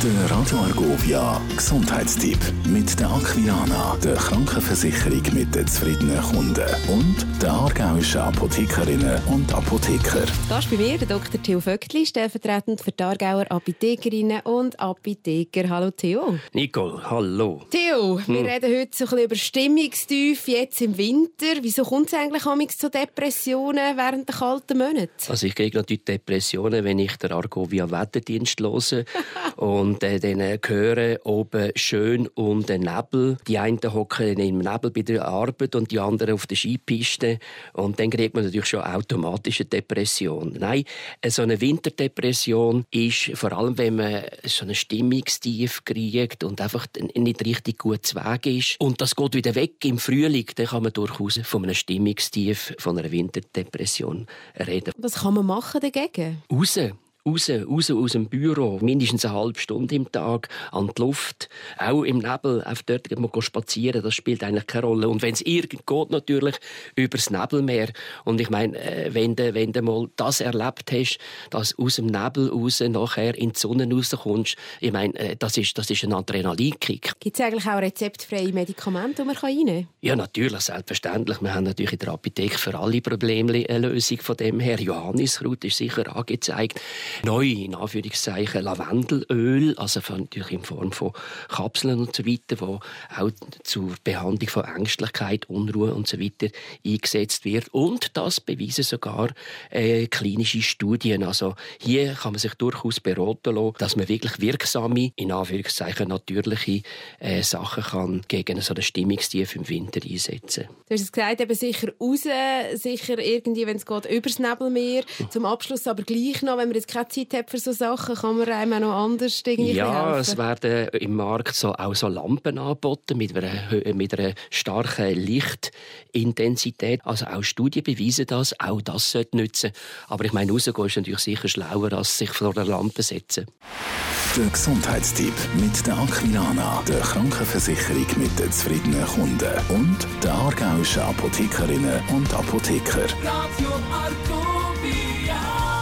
Der Radio Argovia Gesundheitstipp mit der Aquilana, der Krankenversicherung mit den zufriedenen Kunden und der aargauischen Apothekerinnen und Apotheker. Das ist bei mir der Dr. Theo Vöckli, stellvertretend für die Aargauer Apothekerinnen und Apotheker. Hallo Theo. Nicole, hallo. Theo, wir reden heute so ein bisschen über Stimmungstief jetzt im Winter. Wieso kommt es eigentlich zu Depressionen während der kalten Monate? Also ich kriege natürlich Depressionen, wenn ich den Argovia Wetterdienst höre und äh, dann höre oben schön um den Nebel. Die einen hocken im Nebel bei der Arbeit und die anderen auf der Skipiste und dann kriegt man natürlich schon automatisch eine Depression. Nein, so eine Winterdepression ist vor allem, wenn man so eine Stimmungstief kriegt und einfach nicht richtig gut Weg ist und das geht wieder weg im Frühling, dann kann man durchaus von einem Stimmungstief, von einer Winterdepression reden. Was kann man machen dagegen? Raus raus, raus aus dem Büro, mindestens eine halbe Stunde im Tag, an die Luft, auch im Nebel, auf dort mal spazieren, das spielt eigentlich keine Rolle. Und wenn es irgend geht, natürlich übers Nebelmeer. Und ich meine, äh, wenn du, wenn du mal das erlebt hast, dass aus dem Nebel raus nachher in die Sonne rauskommst, ich meine, äh, das ist, das ist ein Adrenalinkick. Gibt es eigentlich auch rezeptfreie Medikamente, die man reinnehmen kann? Ja, natürlich, selbstverständlich. Wir haben natürlich in der Apotheke für alle Probleme eine Lösung von dem her. Johanniskraut ist sicher angezeigt neu, in Anführungszeichen, Lavendelöl, also natürlich in Form von Kapseln und so weiter, wo auch zur Behandlung von Ängstlichkeit, Unruhe und so weiter eingesetzt wird. Und das beweisen sogar äh, klinische Studien. Also hier kann man sich durchaus beraten lassen, dass man wirklich wirksame, in Anführungszeichen natürliche äh, Sachen kann gegen so eine Stimmungstief im Winter einsetzen. Du hast es gesagt, eben sicher raus, sicher irgendwie, wenn es geht, übers Nebelmeer. Zum Abschluss aber gleich noch, wenn wir jetzt keine Zeit hat für so Sachen, kann man einem auch noch anders irgendwie Ja, helfen? es werden im Markt so, auch so Lampen angeboten mit einer, mit einer starken Lichtintensität. Also auch Studien beweisen das, auch das sollte nützen. Aber ich meine, rausgehen ist natürlich sicher schlauer, als sich vor der Lampe setzen. Der Gesundheitstipp mit der Aquilana, der Krankenversicherung mit den zufriedenen Kunden und der aargauischen Apothekerinnen und Apotheker. Radio Argovia